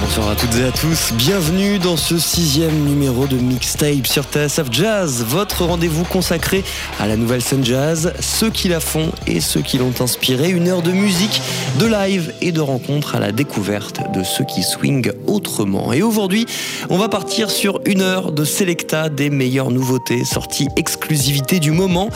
Bonsoir à toutes et à tous, bienvenue dans ce sixième numéro de Mixtape sur TSF Jazz, votre rendez-vous consacré à la nouvelle scène jazz, ceux qui la font et ceux qui l'ont inspiré, une heure de musique, de live et de rencontres à la découverte de ceux qui swingent autrement. Et aujourd'hui, on va partir sur une heure de Selecta des meilleures nouveautés, sorties exclusivité du moment.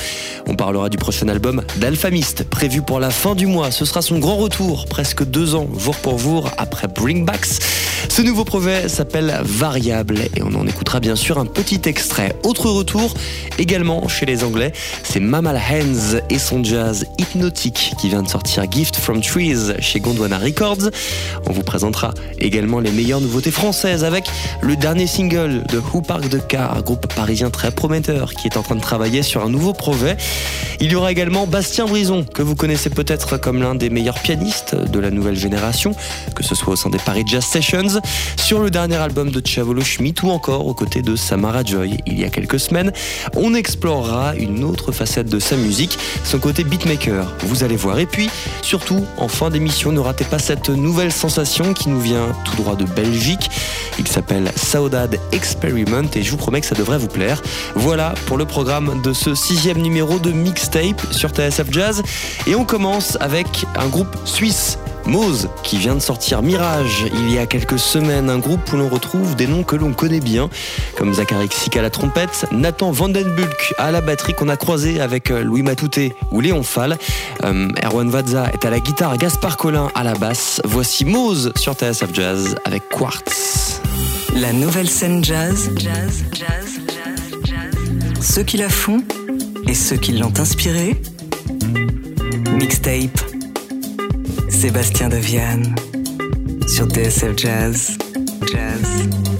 On parlera du prochain album d'Alphamist, prévu pour la fin du mois. Ce sera son grand retour, presque deux ans, jour pour jour, après Bringbacks. Ce nouveau projet s'appelle Variable et on en écoutera bien sûr un petit extrait. Autre retour également chez les Anglais, c'est Mamal Hands et son jazz hypnotique qui vient de sortir Gift from Trees chez Gondwana Records. On vous présentera également les meilleures nouveautés françaises avec le dernier single de Who Park the Car, groupe parisien très prometteur qui est en train de travailler sur un nouveau projet. Il y aura également Bastien Brison, que vous connaissez peut-être comme l'un des meilleurs pianistes de la nouvelle génération, que ce soit au sein des Paris Jazz Sur le dernier album de Chavolo Schmidt ou encore aux côtés de Samara Joy il y a quelques semaines. On explorera une autre facette de sa musique, son côté beatmaker, vous allez voir. Et puis, surtout, en fin d'émission, ne ratez pas cette nouvelle sensation qui nous vient tout droit de Belgique. Il s'appelle Saudade Experiment et je vous promets que ça devrait vous plaire. Voilà pour le programme de ce sixième numéro de Mixtape sur TSF Jazz. Et on commence avec un groupe suisse. Mose, qui vient de sortir Mirage il y a quelques semaines, un groupe où l'on retrouve des noms que l'on connaît bien, comme Zachary Xik à la trompette, Nathan Vandenbulk à la batterie qu'on a croisé avec euh, Louis Matouté ou Léon Fall, Euh, Erwan Vadza est à la guitare, Gaspard Collin à la basse. Voici Mose sur TSF Jazz avec Quartz. La nouvelle scène jazz, jazz, jazz, jazz, jazz. Ceux qui la font et ceux qui l'ont inspirée, mixtape. Sébastien Deviane sur TSF jazz, jazz,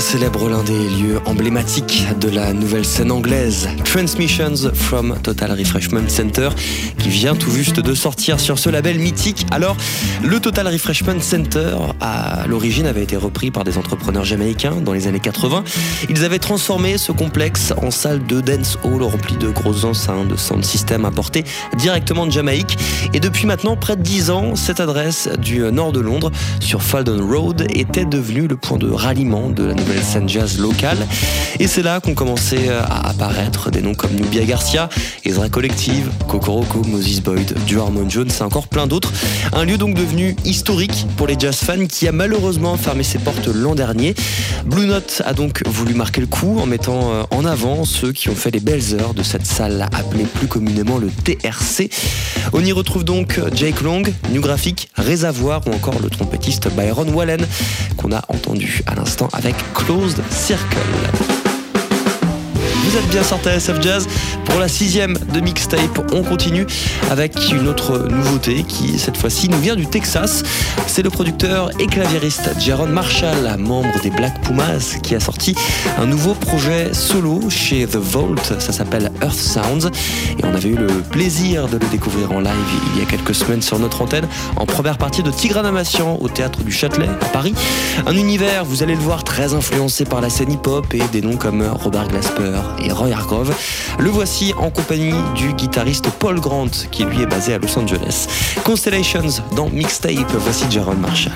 célèbre l'un des lieux emblématiques de la nouvelle scène anglaise, Transmissions from Total Refreshment Center, qui vient tout juste de sortir sur ce label mythique. Alors, le Total Refreshment Center, à l'origine, avait été repris par des entrepreneurs jamaïcains dans les années 80. Ils avaient transformé ce complexe en salle de dance hall remplie de grosses enceintes, de sound system importés directement de Jamaïque. Et depuis maintenant près de 10 ans, cette adresse du nord de Londres, sur Faldon Road, était devenue le point de ralliement de la nouvelle scène jazz locale. Et c'est là qu'ont commencé à apparaître des noms comme Nubia Garcia, Ezra Collective, Kokoroko, Moses Boyd, Du Harmon Jones et encore plein d'autres. Un lieu donc devenu historique pour les jazz fans qui a malheureusement fermé ses portes l'an dernier. Blue Note a donc voulu marquer le coup en mettant euh, en avant ceux qui ont fait les belles heures de cette salle appelée plus communément le TRC. On y retrouve donc Jake Long, New Graphic, Réservoir ou encore le trompettiste Byron Wallen qu'on a entendu à l'instant avec Closed Circle. Vous êtes bien sur TSF Jazz pour la sixième de mixtape. On continue avec une autre nouveauté qui, cette fois-ci, nous vient du Texas. C'est le producteur et claviériste Jaron Marshall, membre des Black Pumas, qui a sorti un nouveau projet solo chez The Vault. Ça s'appelle Earth Sounds. Et on avait eu le plaisir de le découvrir en live il y a quelques semaines sur notre antenne, en première partie de Tigranamation au théâtre du Châtelet à Paris. Un univers, vous allez le voir, très influencé par la scène hip-hop et des noms comme Robert Glasper et Roy Hargrove. Le voici en compagnie du guitariste Paul Grant qui lui est basé à Los Angeles. Constellations dans Mixtape, voici Jaron Marshall.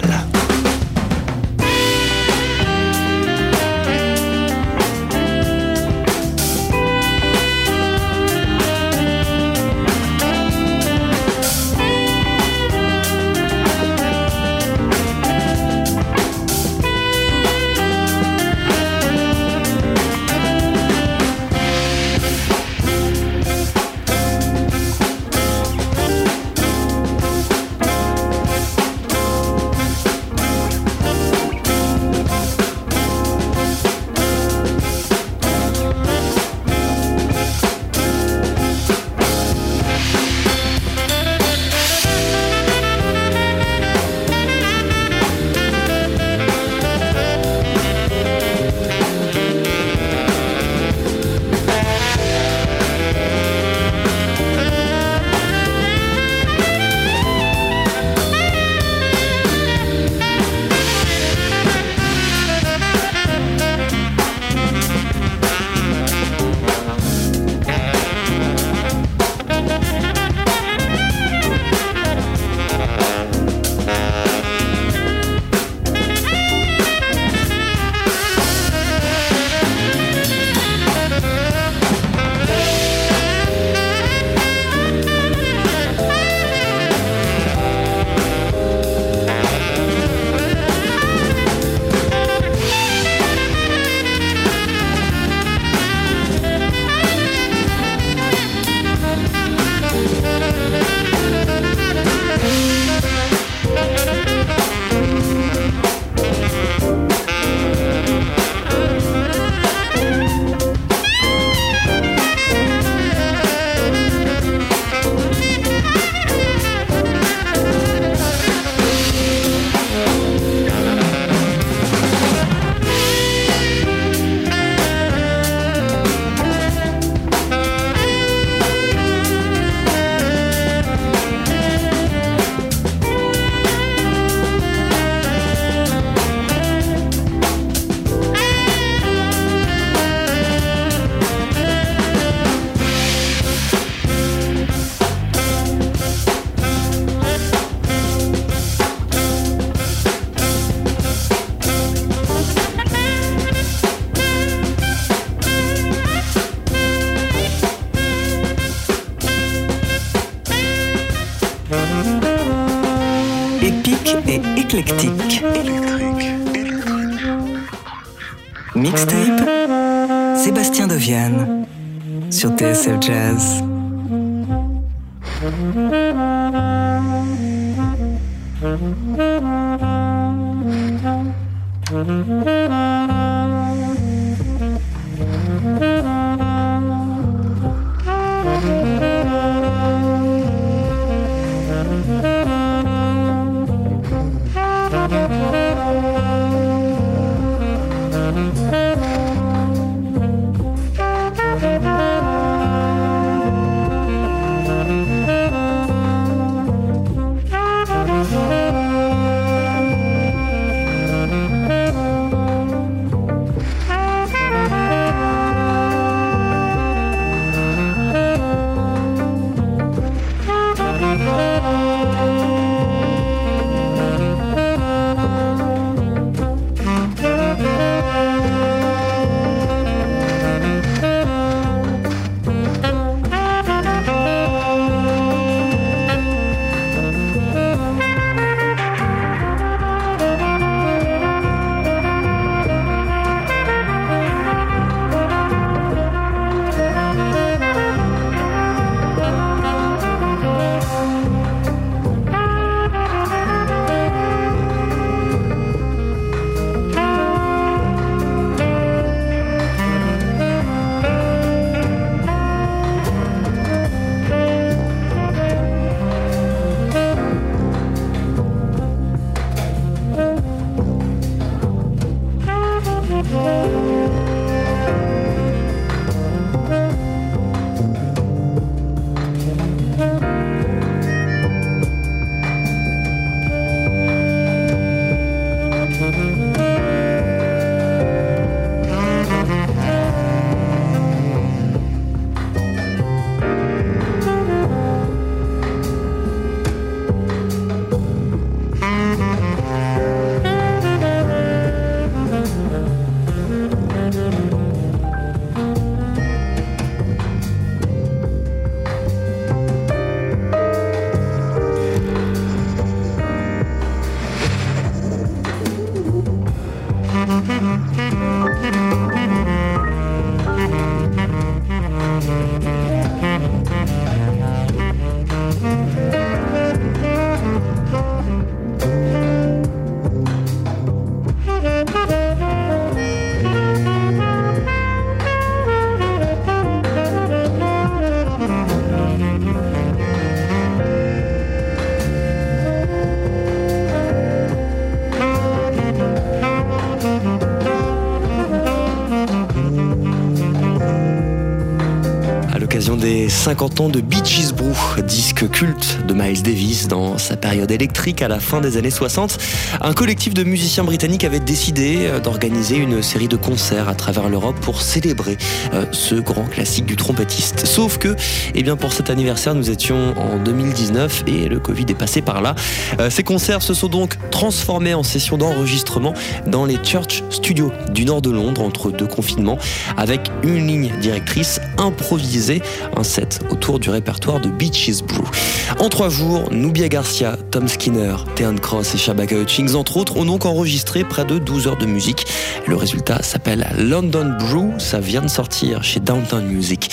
50 ans de Beaches Brew, disque culte de Miles Davis dans sa période électrique à la fin des années 60. Un collectif de musiciens britanniques avait décidé euh, d'organiser une série de concerts à travers l'Europe pour célébrer euh, ce grand classique du trompettiste. Sauf que, eh bien, pour cet anniversaire, nous étions en 2019 et le Covid est passé par là. Euh, ces concerts se sont donc transformés en sessions d'enregistrement dans les Church Studios du nord de Londres entre deux confinements avec une ligne directrice improvisée, un set autour du répertoire de Beaches Brew. En trois jours, Nubia Garcia, Tom Skinner, Theon Cross et Shabaka Hutchings, entre autres, ont donc enregistré près de 12 heures de musique. Le résultat s'appelle London Brew, ça vient de sortir chez Downtown Music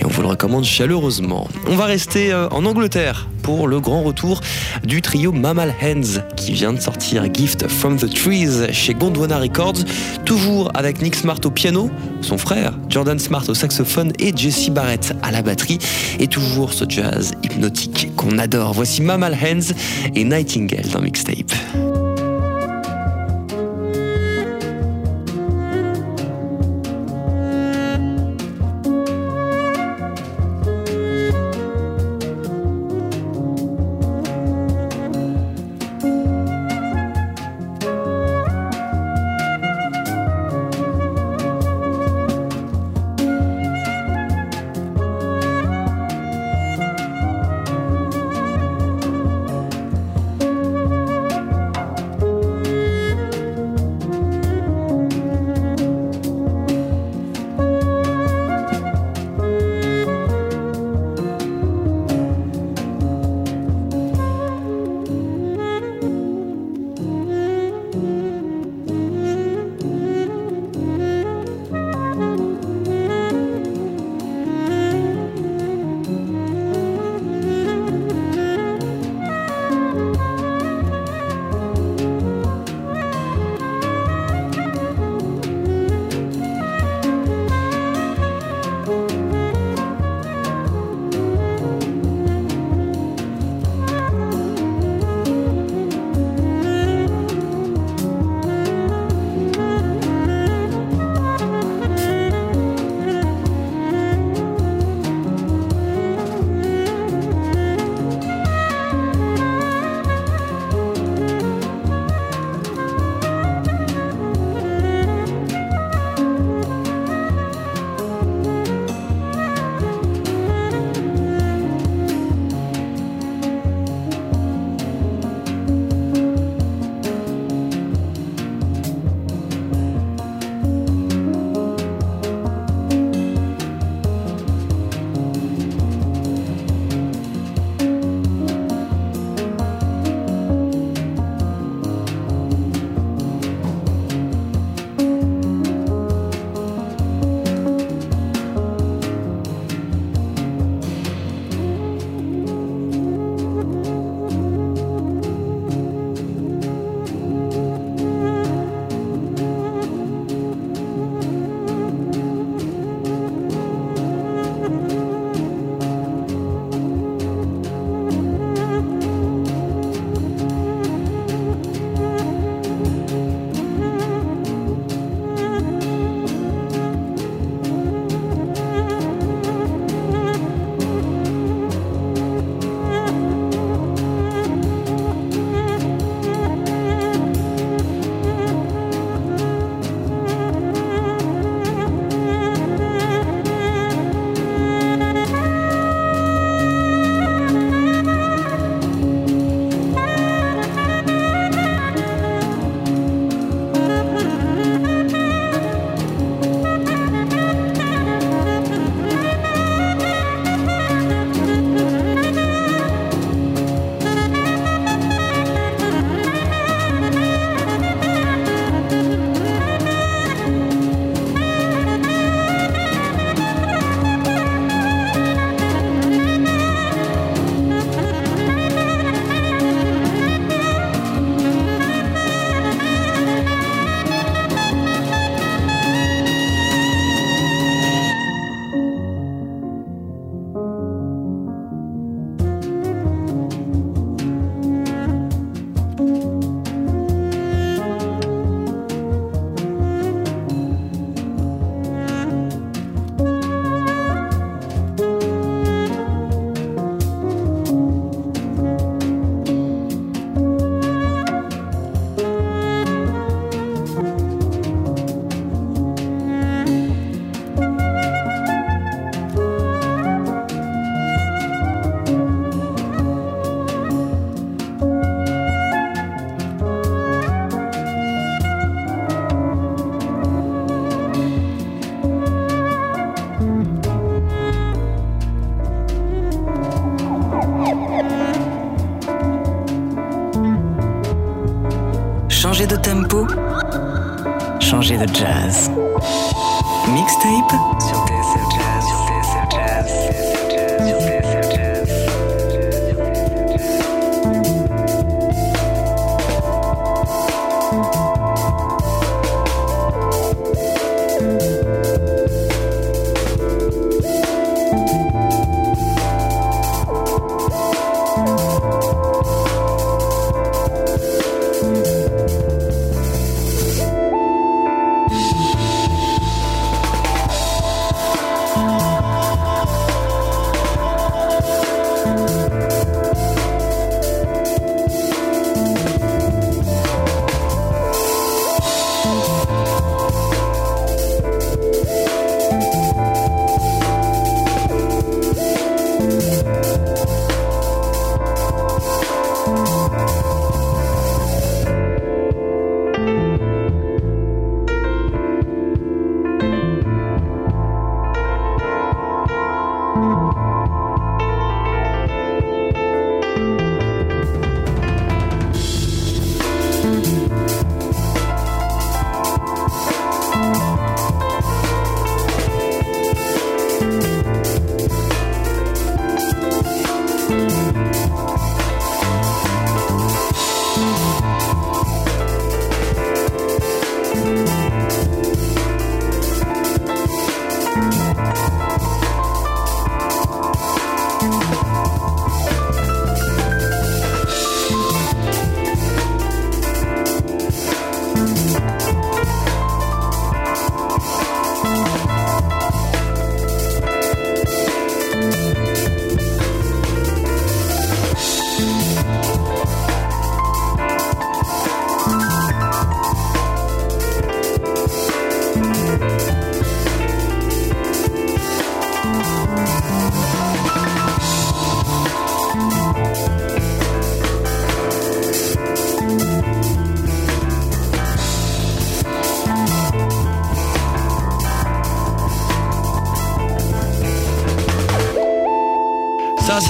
et on vous le recommande chaleureusement. On va rester euh, en Angleterre pour le grand retour du trio Mammal Hands qui vient de sortir Gift from the Trees chez Gondwana Records, toujours avec Nick Smart au piano, son frère Jordan Smart au saxophone et Jesse Barrett à la batterie et toujours ce jazz hypnotique qu'on adore. Voici Mammal Hands et Nightingale dans Mixtape.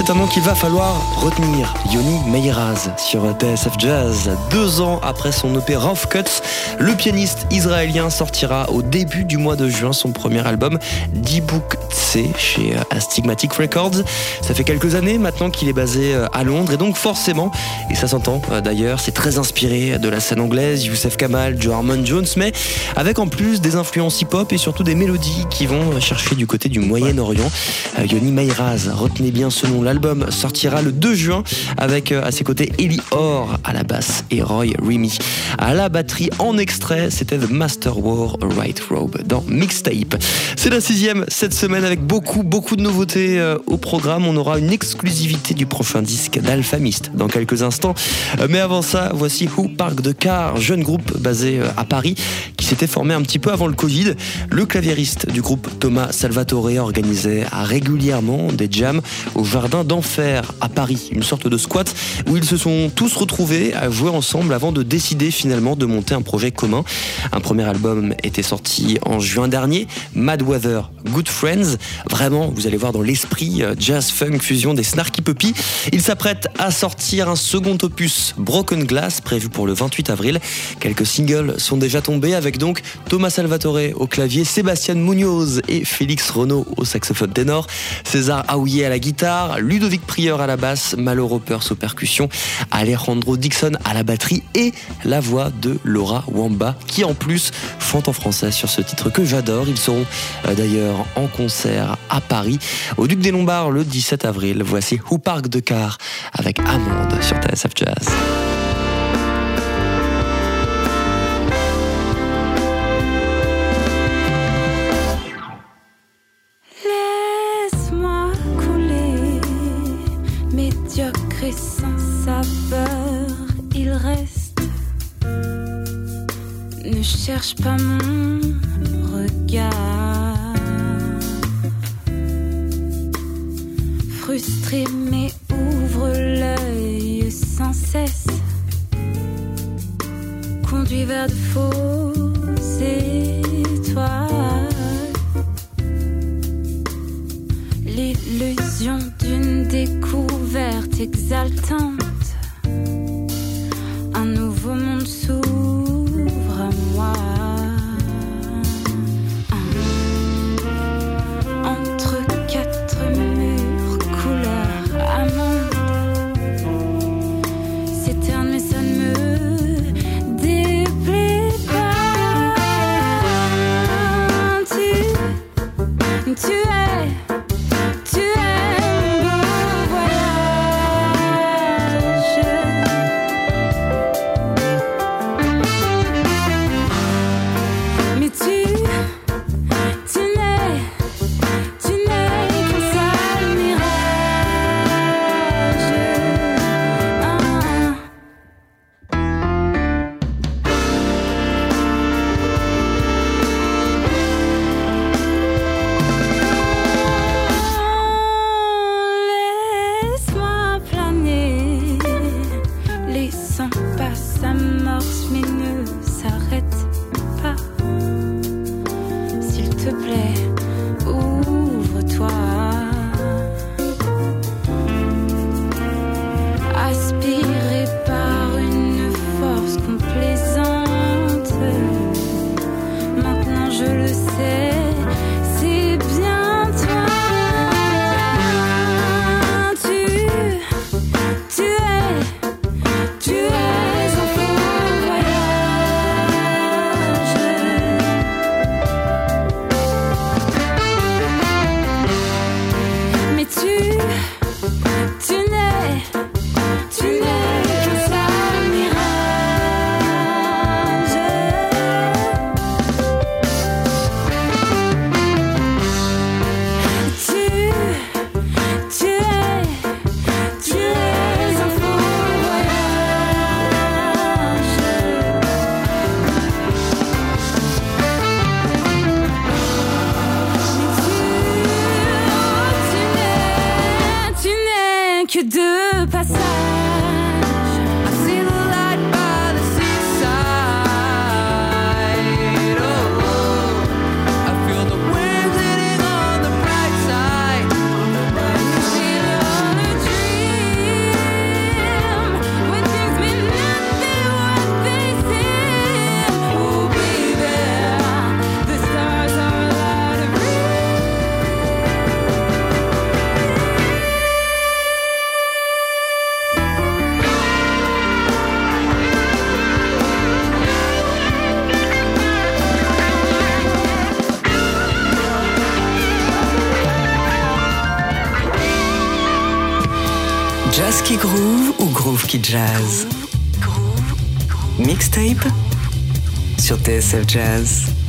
C'est un nom qu'il va falloir retenir. Yoni Meiraz sur TSF Jazz. Deux ans après son EP Rough Cuts, le pianiste israélien sortira au début du mois de juin son premier album, D-Book Tse, chez Astigmatic Records. Ça fait quelques années maintenant qu'il est basé euh, à Londres et donc forcément, et ça s'entend euh, d'ailleurs, c'est très inspiré de la scène anglaise, Youssef Kamal, Joe Harmon Jones, mais avec en plus des influences hip-hop et surtout des mélodies qui vont chercher du côté du Moyen-Orient. Euh, Yoni Meiraz, retenez bien ce nom. L'album sortira le 2 juin avec euh, à ses côtés Ellie Orr à la basse et Roy Remy à la batterie. En extrait, c'était The Master War Right Robe dans Mixtape. C'est la sixième cette semaine avec beaucoup, beaucoup de nouveautés euh, au programme. On aura une exclusivité du prochain disque d'Alphamist dans quelques instants. Euh, Mais avant ça, voici Who Park de Car, jeune groupe basé à Paris qui s'était formé un petit peu avant le Covid. Le claviériste du groupe Thomas Salvatore organisait régulièrement des jams au Jardin d'Enfer à Paris, une sorte de squat où ils se sont tous retrouvés à jouer ensemble avant de décider finalement de monter un projet commun. Un premier album était sorti en juin dernier, Mad Weather, Good Friends. Vraiment, vous allez voir dans l'esprit euh, jazz funk fusion des Snarky Puppy. Ils s'apprêtent à sortir un second opus, Broken Glass, prévu pour le 28 avril. Quelques singles sont déjà tombés avec donc Thomas Salvatore au clavier, Sébastien Munoz et Félix Renaud au saxophone ténor, César Aouillet à la guitare, Ludovic Prieur à la basse, Malo Ropers aux percussions, Alejandro Dixon à la batterie et la voix de Laura Wamba qui en plus chante en français sur ce titre que j'adore. Ils seront euh, d'ailleurs en concert à Paris au Duc des Lombards le 17 avril. Voici Who Park de Car avec Amande sur TSF Jazz. Cherche pas mon regard. Jazz Mixtape sur TSF. Jazz,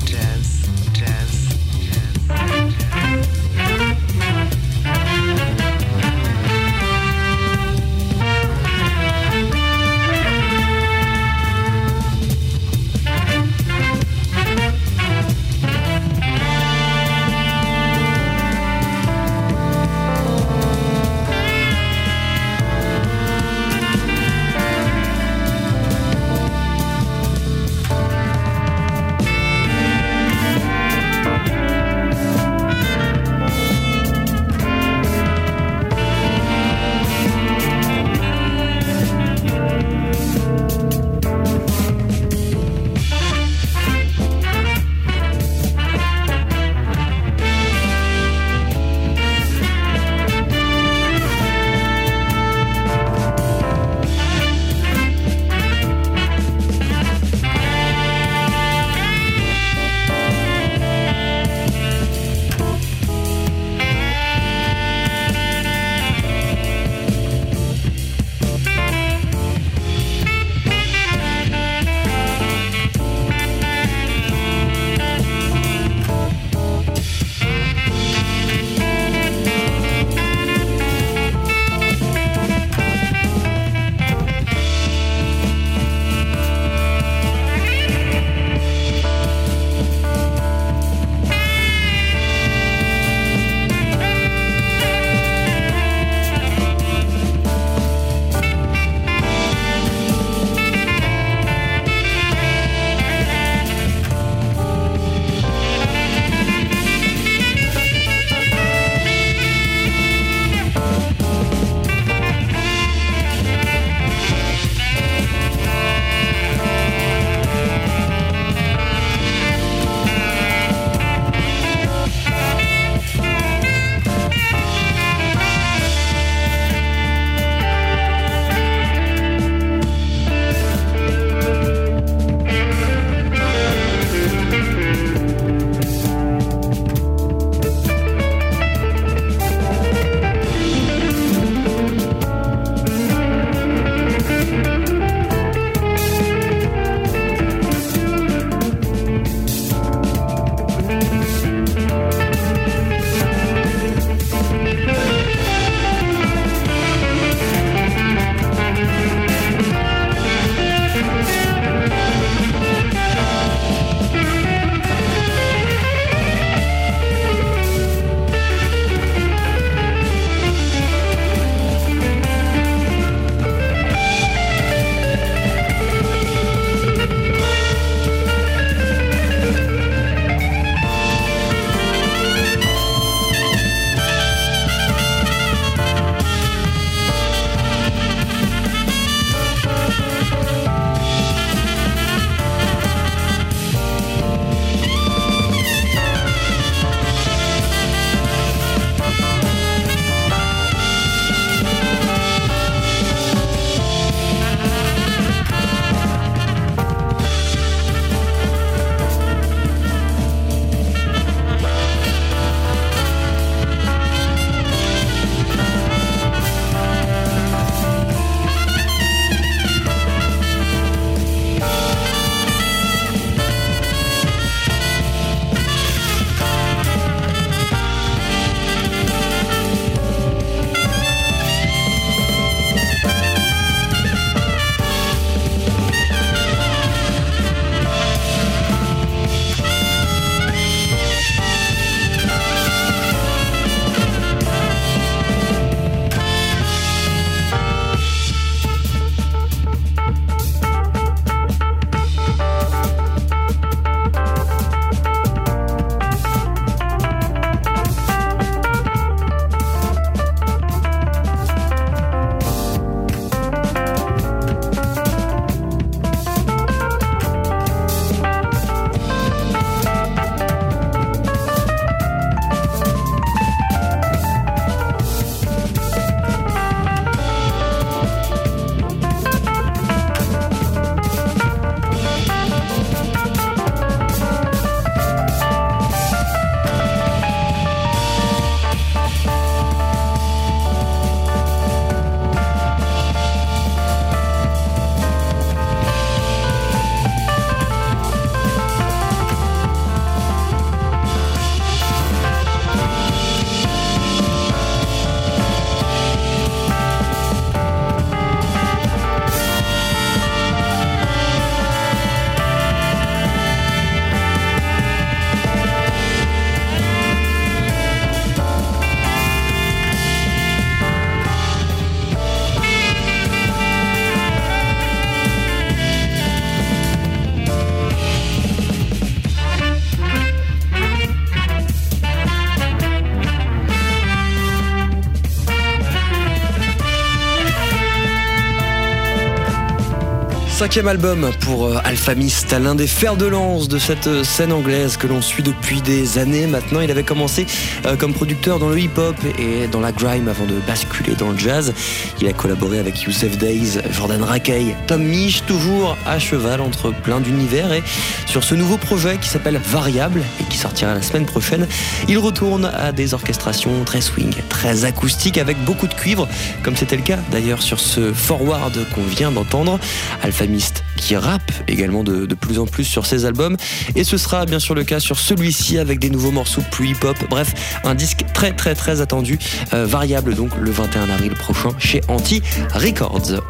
Cinquième album pour euh, Alpha Mist, l'un des fers de lance de cette euh, scène anglaise que l'on suit depuis des années maintenant. Il avait commencé euh, comme producteur dans le hip-hop et dans la grime avant de basculer dans le jazz. Il a collaboré avec Youssef Days, Jordan Rakey, Tom Misch, toujours à cheval entre plein d'univers. Et sur ce nouveau projet qui s'appelle Variable et qui sortira la semaine prochaine, il retourne à des orchestrations très swing, très acoustiques avec beaucoup de cuivre, comme c'était le cas d'ailleurs sur ce Forward qu'on vient d'entendre. Alpha Mist qui rappe également de, de plus en plus sur ses albums. Et ce sera bien sûr le cas sur celui-ci avec des nouveaux morceaux plus hip-hop. Bref, un disque très très très attendu, euh, variable donc le 21 avril prochain chez Anti Records.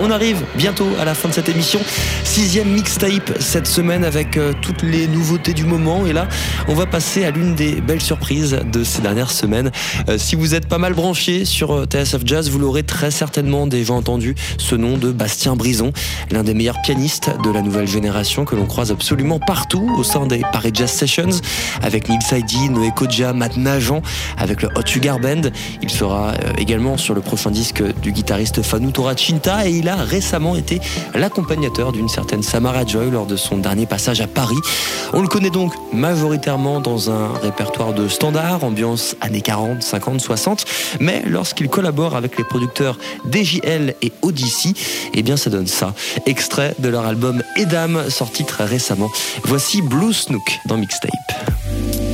On arrive bientôt à la fin de cette émission. Sixième mixtape cette semaine avec euh, toutes les nouveautés du moment. Et là, on va passer à l'une des belles surprises de ces dernières semaines. Euh, si vous êtes pas mal branché sur euh, TSF Jazz, vous l'aurez très certainement déjà entendu ce nom de Bastien Brison, l'un des meilleurs pianistes de la nouvelle génération que l'on croise absolument partout au sein des Paris Jazz Sessions avec Neil Saidi, Noé Kodja, Matt Najan, avec le Hot Sugar Band. Il sera également sur le prochain disque du guitariste Fanu Torachinta et il a récemment été l'accompagnateur d'une certaine Samara Joy lors de son dernier passage à Paris. On le connaît donc majoritairement dans un répertoire de standards, ambiance années 40, 50, 60, mais lorsqu'il collabore avec les producteurs DJL et Odyssey, eh bien ça donne ça. Extrait de leur album Edam sorti très récemment. Voici Blue Snook dans Mixtape.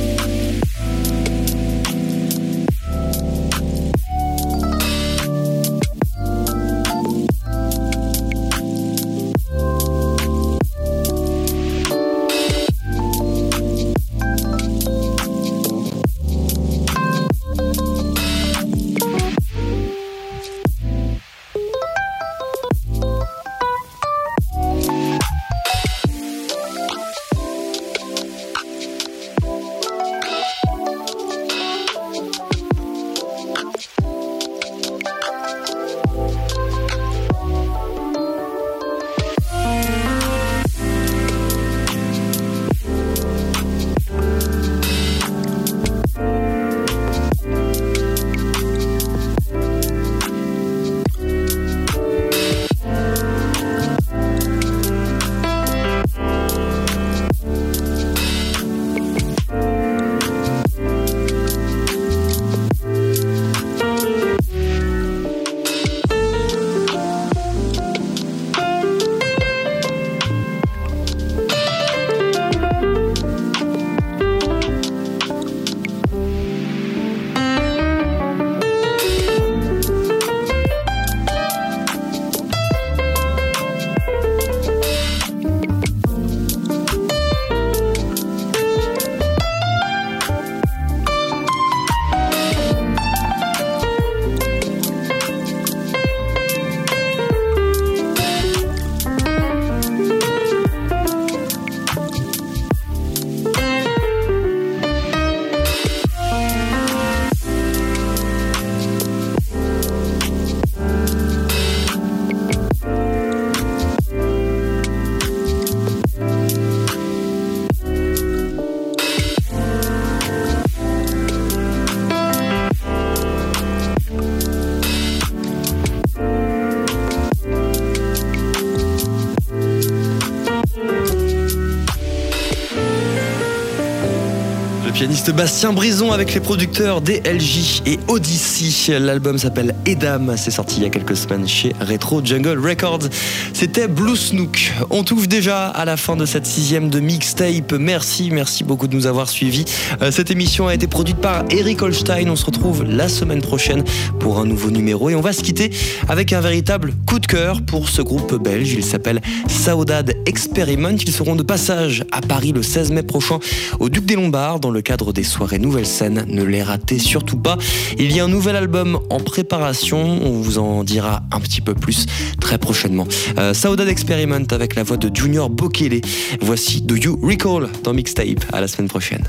Pianiste Bastien Brison avec les producteurs DLJ et Odyssey. L'album s'appelle Edam, c'est sorti il y a quelques semaines chez Retro Jungle Records. C'était Blue Snook. On touche déjà à la fin de cette sixième de mixtape. Merci, merci beaucoup de nous avoir suivis. Euh, Cette émission a été produite par Eric Holstein. On se retrouve la semaine prochaine pour un nouveau numéro et on va se quitter avec un véritable coup de cœur pour ce groupe belge. Il s'appelle Saudade Experiment. Ils seront de passage à Paris le 16 mai prochain au Duc des Lombards dans le cadre des soirées Nouvelle Scène. Ne les ratez surtout pas. Il y a un nouvel album en préparation. On vous en dira un petit peu plus très prochainement. Euh, Saudade Experiment avec la voix de Junior Bokele. Voici Do You Recall dans Mixtape. À la semaine prochaine.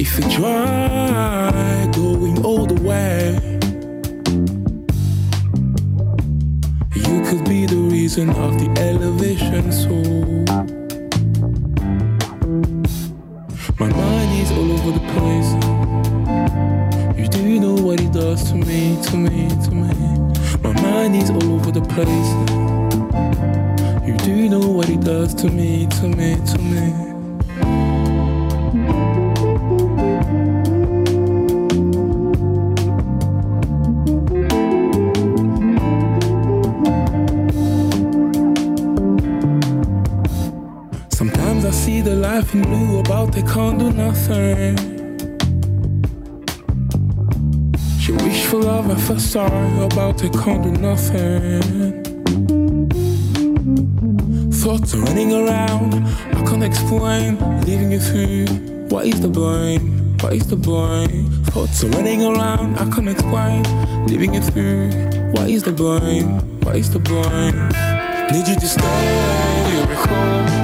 If you try going all the way, you could be the reason of the elevation so my mind is all over the place. You do know what it does to me to me to me. My mind is all over the place. You do know what it does to me to me to me Sometimes I see the life in blue about they can't do nothing. She wish for love at first sight about they can't do nothing. Thoughts are running around, I can't explain, leaving you through. What is the blame? What is the blame? Thoughts are running around, I can't explain, leaving you through. What is the blame? What is the blame? Need you to stay, do you recall?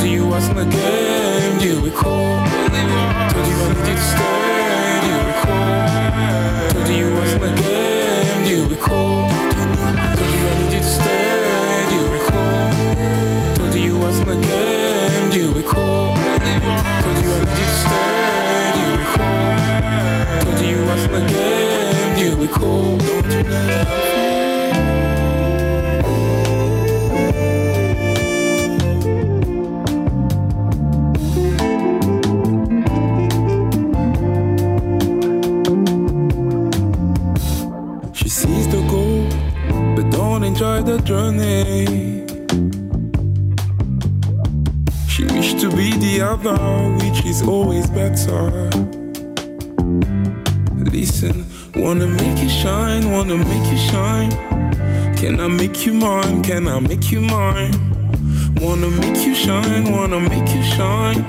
Told you wasn't game, do you recall? Told you I need you to stay, do you recall? Told you wasn't game, do you recall? Told you I need you to stay, do you recall? Told you wasn't game, do you recall? Told you I need you to stay, do you recall? Told you wasn't game, do you recall? Don't you know? Don't the journey. She wish to be the other, which is always better. Listen, wanna make you shine, wanna make you shine. Can I make you mine? Can I make you mine? Wanna make you shine, wanna make you shine.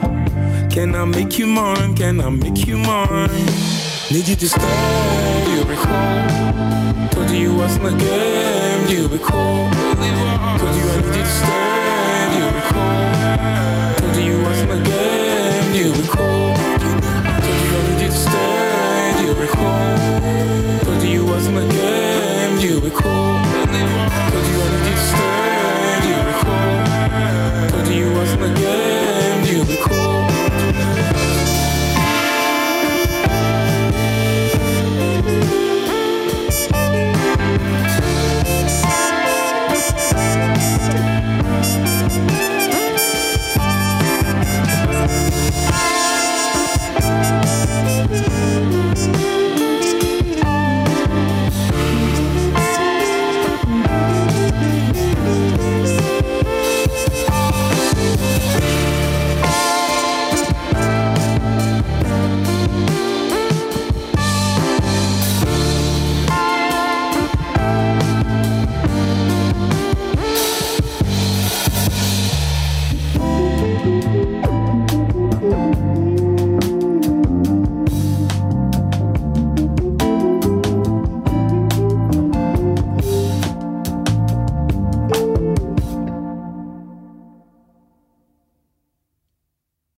Can I make you mine? Can I make you mine? Need you to stay? You'll be recall? Told you you wasn't a game. You'll be recall? Told you I need you to stay. You'll be recall? Told you you wasn't a game. You'll be recall? Told you I need you to stay. You'll be recall? Told you you wasn't a game. You'll be recall? Told you I need you to stay. You'll be recall? Told you you wasn't a game. You'll be recall?